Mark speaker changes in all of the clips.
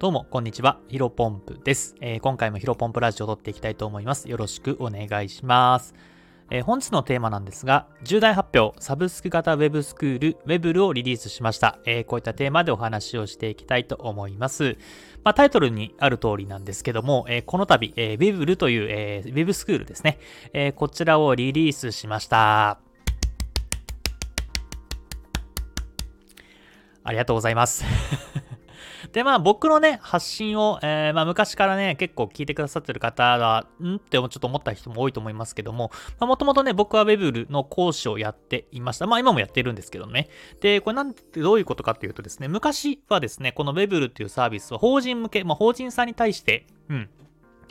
Speaker 1: どうも、こんにちは。ヒロポンプです、えー、今回もヒロポンプラジオを撮っていきたいと思います。よろしくお願いします。えー、本日のテーマなんですが、重大発表、サブスク型ウェブスクール、ウェブルをリリースしました。えー、こういったテーマでお話をしていきたいと思います。まあ、タイトルにある通りなんですけども、えこの度、えウェブルという、えウェブスクールですね、えこちらをリリースしました。ありがとうございます。で、まあ僕のね、発信を、えー、まあ昔からね、結構聞いてくださってる方が、ん？ってちょっと思った人も多いと思いますけども、まあもともとね、僕は Web の講師をやっていました。まあ今もやってるんですけどね。で、これなんてどういうことかっていうとですね、昔はですね、この Web っていうサービスは法人向け、まあ法人さんに対して、うん、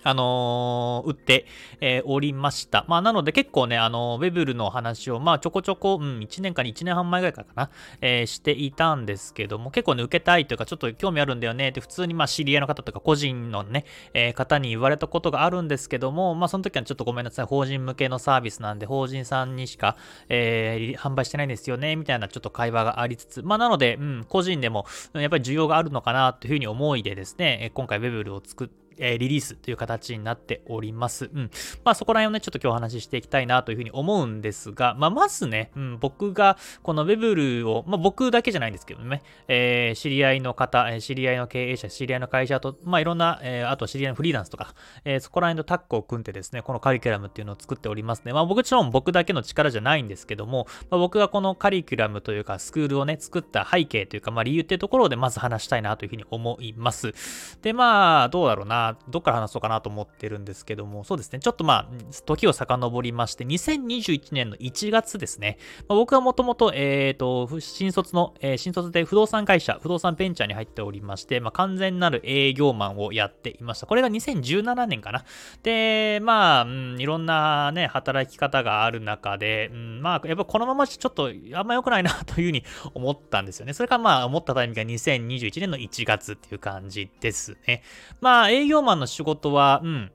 Speaker 1: あのー、売って、えー、おりました。まあ、なので結構ね、あのー、ウェブルの話を、まあ、ちょこちょこ、うん、1年かに1年半前ぐらいからかな、えー、していたんですけども、結構ね、受けたいというか、ちょっと興味あるんだよねって、普通に、まあ、知り合いの方とか、個人のね、えー、方に言われたことがあるんですけども、まあ、その時はちょっとごめんなさい、法人向けのサービスなんで、法人さんにしか、えー、販売してないんですよね、みたいなちょっと会話がありつつ、まあ、なので、うん、個人でも、やっぱり需要があるのかな、というふうに思いでですね、今回ウェブルを作って、えー、リリースという形になっております。うん。まあそこら辺をね、ちょっと今日お話ししていきたいなというふうに思うんですが、まあまずね、うん、僕がこの Webl を、まあ僕だけじゃないんですけどね、えー、知り合いの方え、知り合いの経営者、知り合いの会社と、まあいろんな、えー、あと知り合いのフリーランスとか、えー、そこら辺のタッグを組んでですね、このカリキュラムっていうのを作っておりますね。まあ僕ちろん僕だけの力じゃないんですけども、まあ、僕がこのカリキュラムというかスクールをね、作った背景というか、まあ理由っていうところでまず話したいなというふうに思います。で、まあ、どうだろうな、どっから話そうかなと思ってるんですけども、そうですね、ちょっとまあ、時を遡りまして、2021年の1月ですね、まあ、僕はもともと、えっ、ー、と、新卒の、えー、新卒で不動産会社、不動産ベンチャーに入っておりまして、まあ、完全なる営業マンをやっていました。これが2017年かな。で、まあ、うん、いろんなね、働き方がある中で、うん、まあ、やっぱこのままちょっとあんま良くないなというふうに思ったんですよね。それからまあ、思ったタイミングが2021年の1月っていう感じですね。まあ、営業マンの仕事はは、うん、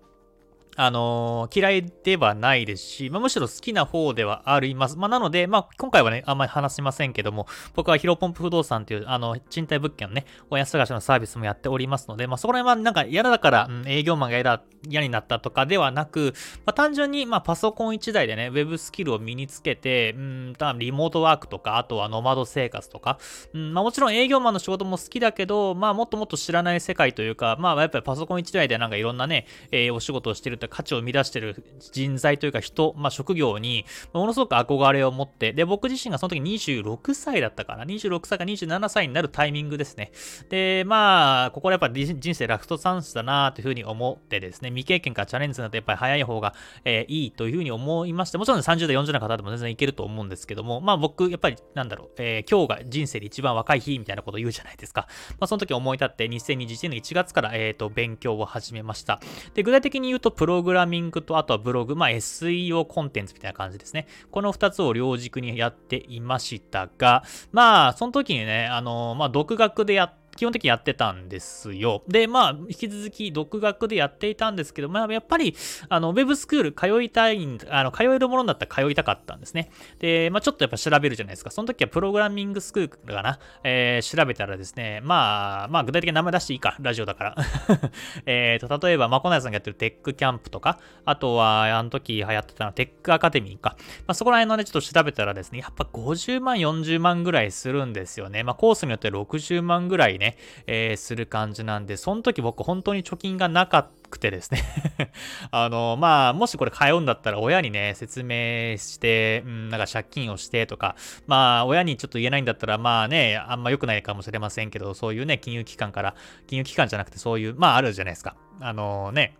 Speaker 1: あのー、嫌いではないですし、まあ、むしろ好きな方ではあります。まあ、なので、まあ、今回はね、あんまり話しませんけども、僕はヒロポンプ不動産という、あの、賃貸物件のね、親探しのサービスもやっておりますので、まあ、そこら辺はなんか嫌だから、うん、営業マンが嫌、嫌になったとかではなく、まあ、単純に、まあ、パソコン1台でね、ウェブスキルを身につけて、うん、多分リモートワークとか、あとはノマド生活とか、うん、まあ、もちろん営業マンの仕事も好きだけど、まあ、もっともっと知らない世界というか、まあ、やっぱりパソコン1台でなんかいろんなね、えー、お仕事をしてると価値を生み出してるる人材というか人、まあ、職業にものすごく憧れを持って、で、僕自身がその時26歳だったかな、26歳か27歳になるタイミングですね。で、まあ、ここでやっぱ人生ラストチャンスだなというふうに思ってですね、未経験からチャレンジするのとやっぱり早い方が、えー、いいというふうに思いまして、もちろん30代、40代の方でも全然いけると思うんですけども、まあ僕、やっぱりなんだろう、えー、今日が人生で一番若い日みたいなことを言うじゃないですか。まあその時思い立って2021年の1月から、えっ、ー、と、勉強を始めました。で、具体的に言うと、プロログラミングと、あとはブログ、まあ SEO コンテンツみたいな感じですね。この2つを両軸にやっていましたが、まあ、その時にね、あの、まあ、独学でやって、基本的にやってたんですよ。で、まあ、引き続き独学でやっていたんですけど、まあ、やっぱり、あの、ウェブスクール通いたい、あの、通えるものだったら通いたかったんですね。で、まあ、ちょっとやっぱ調べるじゃないですか。その時はプログラミングスクールかな。えー、調べたらですね、まあ、まあ、具体的な名前出していいか、ラジオだから。えっと、例えば、まこなやさんがやってるテックキャンプとか、あとは、あの時流行ってたのテックアカデミーか。まあ、そこら辺のね、ちょっと調べたらですね、やっぱ50万、40万ぐらいするんですよね。まあ、コースによって60万ぐらいね、ねえー、する感じなんで、その時僕本当に貯金がなかったてですね あの、まあ、もしこれ通うんだったら親にね、説明して、うん、なんか借金をしてとか、まあ、親にちょっと言えないんだったら、まあね、あんま良くないかもしれませんけど、そういうね、金融機関から、金融機関じゃなくてそういう、まああるじゃないですか。あのね、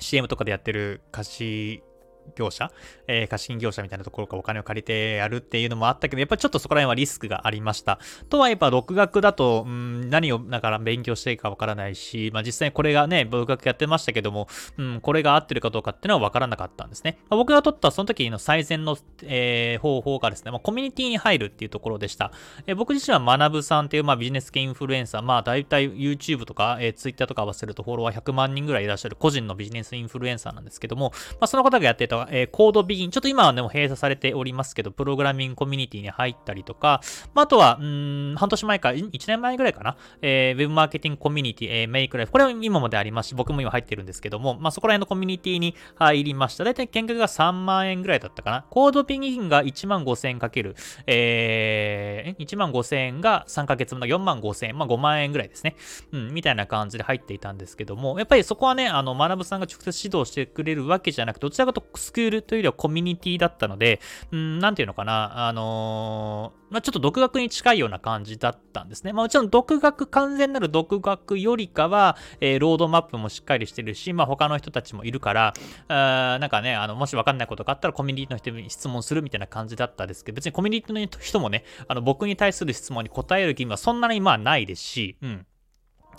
Speaker 1: CM とかでやってる貸し業者、えー、貸金業者みたいなところからお金を借りてやるっていうのもあったけど、やっぱりちょっとそこら辺はリスクがありました。とはやっぱ独学だと、うん、何をだから勉強していいかわからないし、まあ実際これがね、独学やってましたけども、うん、これが合ってるかどうかっていうのはわからなかったんですね。まあ、僕が取ったその時の最善の、えー、方法がですね、まあ、コミュニティに入るっていうところでした。えー、僕自身は学ぶさんっていう、まあビジネス系インフルエンサー、まあ大体 YouTube とか、えー、Twitter とか合わせるとフォロワー100万人ぐらいいらっしゃる個人のビジネスインフルエンサーなんですけども、まあその方がやってたと、えー、コードビギン、ちょっと今はね、も閉鎖されておりますけど、プログラミングコミュニティに入ったりとか、まあ、あとは、うん、半年前か、1年前ぐらいかな、えー、ウェブマーケティングコミュニティ、えー、メイクライフ、これは今までありますし、僕も今入ってるんですけども、まあ、そこら辺のコミュニティに入りました。だいたい見学が3万円ぐらいだったかな。コードビギンが1万5000円かける、えー、1万5000円が3ヶ月分の4万5000円、まあ、5万円ぐらいですね。うん、みたいな感じで入っていたんですけども、やっぱりそこはね、あの、学さんが直接指導してくれるわけじゃなくて、どちらかとスクールというよりはコミュニティだったので、うん、なんていうのかな、あのー、まあ、ちょっと独学に近いような感じだったんですね。まあ、もちろん独学、完全なる独学よりかは、えー、ロードマップもしっかりしてるし、まあ、他の人たちもいるから、あなんかね、あの、もしわかんないことがあったらコミュニティの人に質問するみたいな感じだったんですけど、別にコミュニティの人もね、あの、僕に対する質問に答える義務はそんなにまあないですし、うん。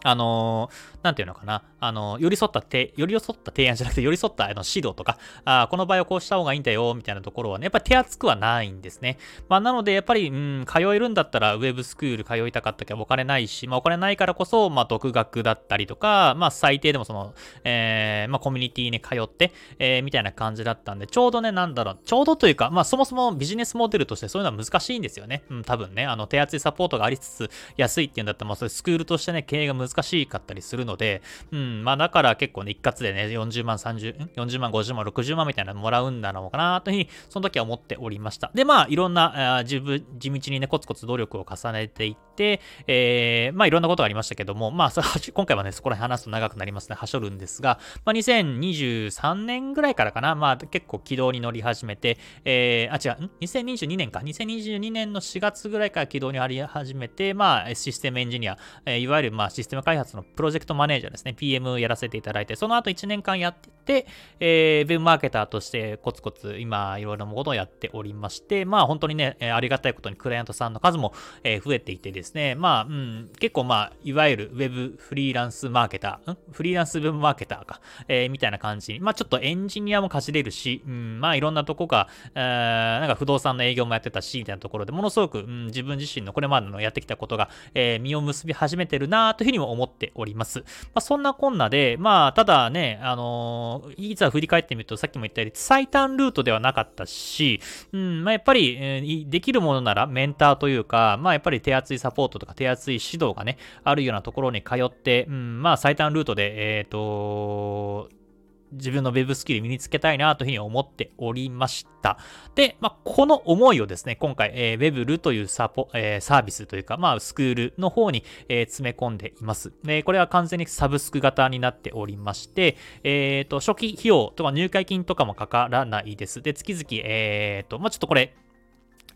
Speaker 1: あのー、なんていうのかな、あのー、寄り添った手、寄り添った提案じゃなくて、寄り添ったあの指導とか、あこの場合はこうした方がいいんだよ、みたいなところはね、やっぱり手厚くはないんですね。まあ、なので、やっぱり、うん、通えるんだったら、ウェブスクール通いたかったけど、お金ないし、まあ、お金ないからこそ、まあ、独学だったりとか、まあ、最低でもその、えー、まあ、コミュニティに通って、えー、みたいな感じだったんで、ちょうどね、なんだろう、ちょうどというか、まあ、そもそもビジネスモデルとしてそういうのは難しいんですよね。うん、多分ね、あの、手厚いサポートがありつつ、安いっていうんだったら、まあ、それスクールとしてね、経営が難しかったりするするので、うん、まあだから結構ね、一括でね、40万、30、40万、50万、60万みたいなのもらうんだろうかなというふうに、その時は思っておりました。で、まあいろんな、あ自分、地道にね、コツコツ努力を重ねていって、えー、まあいろんなことがありましたけども、まあ今回はね、そこら辺話すと長くなりますね、はしょるんですが、まあ2023年ぐらいからかな、まあ結構軌道に乗り始めて、えー、あ、違う、2022年か、2022年の4月ぐらいから軌道にあり始めて、まあシステムエンジニア、えー、いわゆるまあシステム開発のプロジェクトクトマネージャーですね、PM やらせていただいて、その後1年間やって、えー、ウェブマーケターとしてコツコツ今いろいろなことをやっておりまして、まあ本当にね、ありがたいことにクライアントさんの数も、え、増えていてですね、まあ、うん、結構まあ、いわゆるウェブフリーランスマーケター、ん？フリーランスウェブマーケターか、えー、みたいな感じまあちょっとエンジニアもかじれるし、うん、まあいろんなとこが、えー、なんか不動産の営業もやってたし、みたいなところでものすごく、うん、自分自身のこれまでのやってきたことが、えー、実を結び始めてるなというふうにも思っております。。まあ、そんなこんなで、まあ、ただね、あのいざ振り返ってみると、さっきも言ったように、最短ルートではなかったし、うん、まあ、やっぱり、えー、できるものならメンターというか、まあ、やっぱり手厚いサポートとか手厚い指導がね、あるようなところに通って、うん、まあ、最短ルートで、えっ、ー、と、自分の Web スキル身につけたいなというふうに思っておりました。で、まあ、この思いをですね、今回、えー、Webl というサポ、えー、サービスというか、まあ、スクールの方に、えー、詰め込んでいます。で、これは完全にサブスク型になっておりまして、えっ、ー、と、初期費用とか入会金とかもかからないです。で、月々、えっ、ー、と、まあ、ちょっとこれ、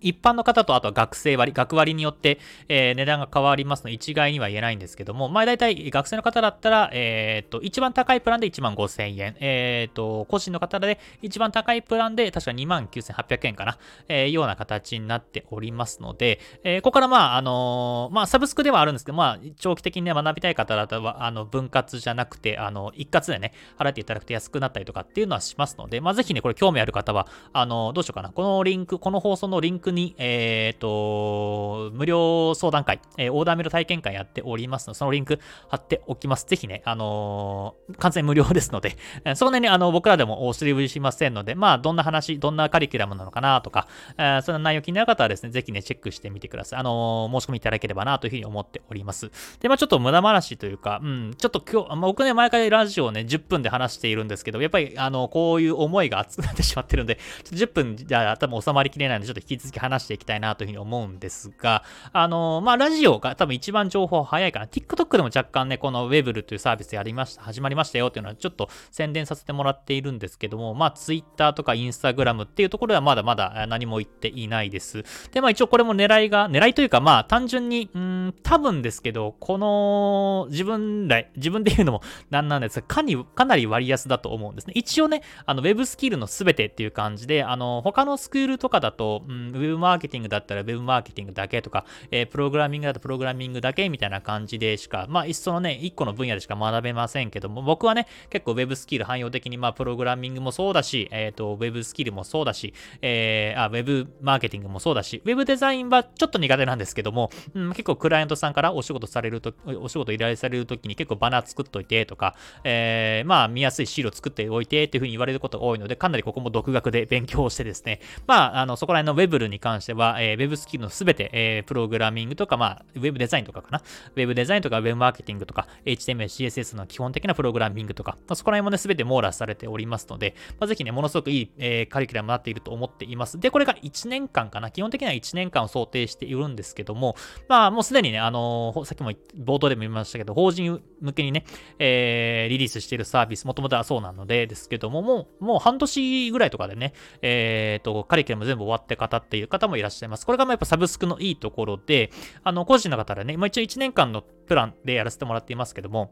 Speaker 1: 一般の方とあとは学生割、学割によって、えー、値段が変わりますので、一概には言えないんですけども、まあ大体学生の方だったら、えっ、と、一番高いプランで1万5000円、えっ、と、個人の方で一番高いプランで確か2万9800円かな、えー、ような形になっておりますので、えー、ここからまあ、あのー、まあサブスクではあるんですけど、まあ長期的にね、学びたい方だったら、あの、分割じゃなくて、あの、一括でね、払っていただくと安くなったりとかっていうのはしますので、まあぜひね、これ興味ある方は、あの、どうしようかな、このリンク、この放送のリンクに、えっ、ー、と、無料相談会、えー、オーダーメイド体験会やっておりますので、そのリンク貼っておきます。ぜひね、あのー、完全無料ですので、そこでね、あの、僕らでもお知りしませんので、まあ、どんな話、どんなカリキュラムなのかなとか、えー、そんな内容気になる方はですね、ぜひね、チェックしてみてください。あの申し込みいただければなというふうに思っております。で、まあ、ちょっと無駄話というか、うん、ちょっと今日、まあ、僕ね、毎回ラジオをね、10分で話しているんですけど、やっぱり、あの、こういう思いが熱くなってしまってるんで、10分じゃ多分収まりきれないので、ちょっと引き続き話していきたいなというふうに思うんですが、あのまあ、ラジオが多分一番情報早いかな。TikTok でも若干ね、この Webl というサービスやりました、始まりましたよっていうのはちょっと宣伝させてもらっているんですけども、まあ、Twitter とか Instagram っていうところではまだまだ何も言っていないです。で、まあ一応これも狙いが、狙いというかまあ単純に、うん、多分ですけど、この自分ら、自分で言うのもなんなんですが、かに、かなり割安だと思うんですね。一応ね、あの Web スキルのすべてっていう感じで、あの、他のスクールとかだと、うん、ブマーケティングだったらウェブマーケティングだけとか、えー、プログラミングだとプログラミングだけみたいな感じでしか、まあ、一層のね、一個の分野でしか学べませんけども、僕はね、結構ウェブスキル汎用的に、まあ、プログラミングもそうだし、えっ、ー、と、ウェブスキルもそうだし、えー、あ、ウェブマーケティングもそうだし、ウェブデザインはちょっと苦手なんですけども、うん、結構クライアントさんからお仕事されると、お仕事依頼されるときに結構バナー作っといてとか、えー、まあ、見やすい資料作っておいてっていうふうに言われることが多いので、かなりここも独学で勉強してですね、まあ、あの、そこら辺の Web に関しては、えー、Web スキルのすべて、えー、プログラミングとか、まあ、Web デザインとかかな。Web デザインとか Web マーケティングとか、HTML、CSS の基本的なプログラミングとか、まあ、そこら辺もね、すべて網羅されておりますので、まあ、ぜひね、ものすごくいい、えー、カリキュラムになっていると思っています。で、これが1年間かな。基本的には1年間を想定しているんですけども、まあ、もうすでにね、あのー、さっきも冒頭でも言いましたけど、法人向けにね、えー、リリースしているサービス、もともとはそうなので、ですけども、もう、もう半年ぐらいとかでね、えっ、ー、と、カリキュラム全部終わって方っていう方もいらっしゃいます。これがまあやっぱサブスクのいいところで、あの、個人の方でね、まあ一応1年間のプランでやらせてもらっていますけども、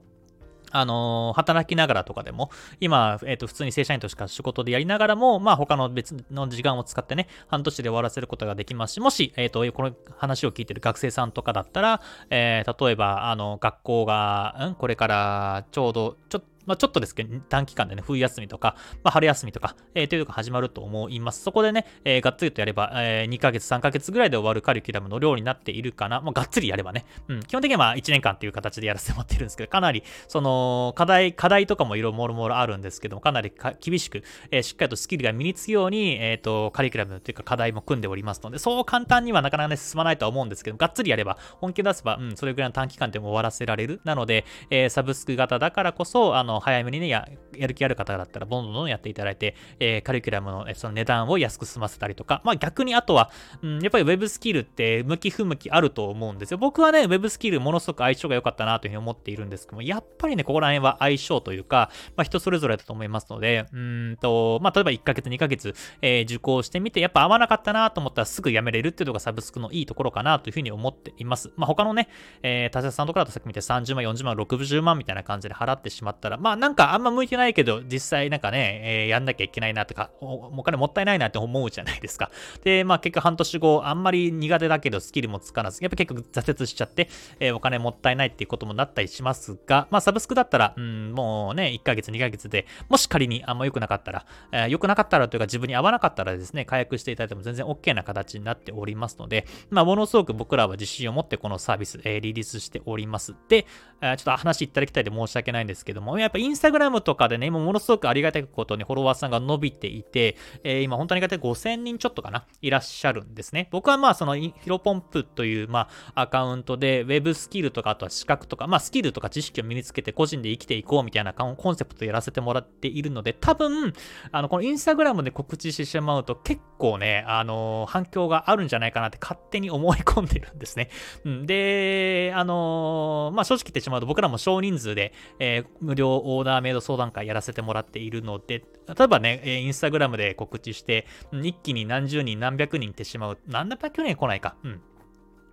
Speaker 1: あの、働きながらとかでも、今、えっ、ー、と、普通に正社員としか仕事でやりながらも、まあ、他の別の時間を使ってね、半年で終わらせることができますし、もし、えっ、ー、と、この話を聞いてる学生さんとかだったら、えー、例えば、あの、学校が、うん、これからちょうど、ちょっと、まあ、ちょっとですけど、短期間でね、冬休みとか、まあ、春休みとか、えー、というのが始まると思います。そこでね、えー、がっつりとやれば、えー、2ヶ月、3ヶ月ぐらいで終わるカリキュラムの量になっているかな。まあ、がっつりやればね。うん、基本的にはまあ1年間っていう形でやらせてもらってるんですけど、かなり、その、課題、課題とかもいろいろもろもろあるんですけども、かなり厳しく、えー、しっかりとスキルが身につくように、えっ、ー、と、カリキュラムというか課題も組んでおりますので、そう簡単にはなかなかね、進まないとは思うんですけど、がっつりやれば、本気出せば、うん、それぐらいの短期間でも終わらせられる。なので、えー、サブスク型だからこそ、あの、早めにね、や、やる気ある方だったら、どんどんどんやっていただいて、えー、カリキュラムのその値段を安く済ませたりとか、まあ逆にあとは、うん、やっぱり Web スキルって向き不向きあると思うんですよ。僕はね、Web スキルものすごく相性が良かったなというふうに思っているんですけども、やっぱりね、ここら辺は相性というか、まあ人それぞれだと思いますので、うんと、まあ例えば1ヶ月、2ヶ月、えー、受講してみて、やっぱ合わなかったなと思ったらすぐ辞めれるっていうのがサブスクのいいところかなというふうに思っています。まあ他のね、えー、他社さんとかだとさっき見て30万、40万、60万みたいな感じで払ってしまったら、まあまあなんかあんま向いてないけど、実際なんかね、えー、やんなきゃいけないなとかお、お金もったいないなって思うじゃないですか。で、まあ結局半年後、あんまり苦手だけどスキルもつかなず、やっぱ結局挫折しちゃって、えー、お金もったいないっていうこともなったりしますが、まあサブスクだったら、うん、もうね、1ヶ月、2ヶ月で、もし仮にあんま良くなかったら、えー、良くなかったらというか自分に合わなかったらですね、解約していただいても全然 OK な形になっておりますので、まあものすごく僕らは自信を持ってこのサービス、えー、リリースしております。で、えー、ちょっと話いただきたいで申し訳ないんですけども、ややっぱインスタグラムとかでね、今ものすごくありがたいことにフォロワーさんが伸びていて、えー、今本当にありがたい5000人ちょっとかな、いらっしゃるんですね。僕はまあそのヒロポンプという、まあ、アカウントで Web スキルとかあとは資格とか、まあスキルとか知識を身につけて個人で生きていこうみたいなコンセプトやらせてもらっているので、多分、あの、このインスタグラムで告知してしまうと結構ね、あの反響があるんじゃないかなって勝手に思い込んでるんですね。うん、で、あのまあ正直言ってしまうと僕らも少人数で、えー、無料オーダーメイド相談会やらせてもらっているので、例えばね、インスタグラムで告知して、一気に何十人、何百人ってしまう。何百人来ないか。うん。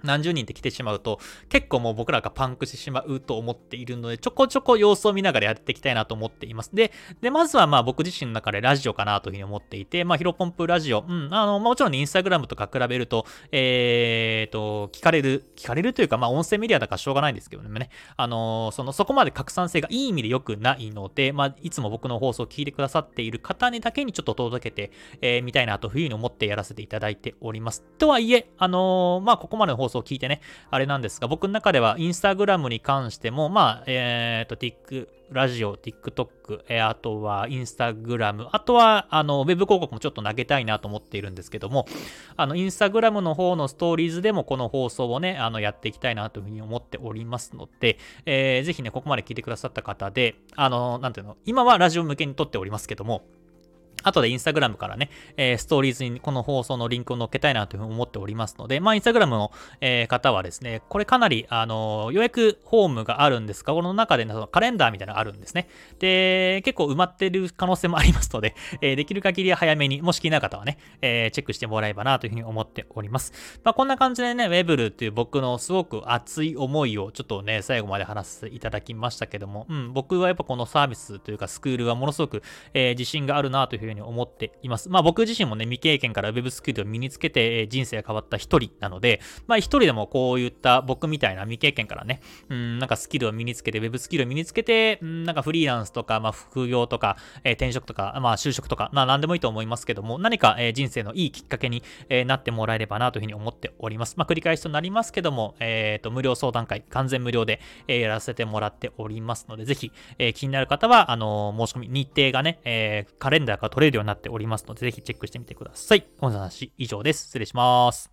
Speaker 1: 何十人って来てしまうと、結構もう僕らがパンクしてしまうと思っているので、ちょこちょこ様子を見ながらやっていきたいなと思っています。で、で、まずはまあ僕自身の中でラジオかなというふうに思っていて、まあヒロポンプラジオ、うん、あの、もちろん、インスタグラムとか比べると、えーと、聞かれる、聞かれるというか、まあ音声メディアだからしょうがないんですけどね、あの、その、そこまで拡散性がいい意味で良くないので、まあいつも僕の放送を聞いてくださっている方にだけにちょっと届けて、えー、たいなというふうに思ってやらせていただいております。とはいえ、あの、まあここまでの放送を聞いてね、あれなんですが、僕の中ではインスタグラムに関しても、まあ、えっ、ー、と、ティック、ラジオ、TikTok、えー、あとはインスタグラム、あとは、あの、ウェブ広告もちょっと投げたいなと思っているんですけども、あの、インスタグラムの方のストーリーズでもこの放送をね、あの、やっていきたいなというふうに思っておりますので、えー、ぜひね、ここまで聞いてくださった方で、あの、なんていうの、今はラジオ向けに撮っておりますけども、後でインスタグラムからね、えー、ストーリーズにこの放送のリンクを載っけたいなというふうに思っておりますので、まあ、インスタグラムの、えー、方はですね、これかなり、あの、予約フォームがあるんですが、この中で、ね、そのカレンダーみたいなのがあるんですね。で、結構埋まってる可能性もありますので、えー、できる限り早めに、もし気になる方はね、え、チェックしてもらえばなというふうに思っております。まあ、こんな感じでね、ウェブルっていう僕のすごく熱い思いをちょっとね、最後まで話していただきましたけども、うん、僕はやっぱこのサービスというかスクールはものすごく、え、自信があるなというふうにに思っています。まあ僕自身もね、未経験から Web スキルを身につけて、人生が変わった一人なので、まあ一人でもこういった僕みたいな未経験からね、うん、なんかスキルを身につけて、Web スキルを身につけて、うん、なんかフリーランスとか、まあ副業とか、えー、転職とか、まあ就職とか、まあ何でもいいと思いますけども、何か、え、人生のいいきっかけに、え、なってもらえればなというふうに思っております。まあ繰り返しとなりますけども、えっ、と、無料相談会、完全無料で、えやらせてもらっておりますので、ぜひ、え気になる方は、あの申し込み、日程がね、えカレンダーが取れれるようになっておりますので、ぜひチェックしてみてください。本日の話以上です。失礼します。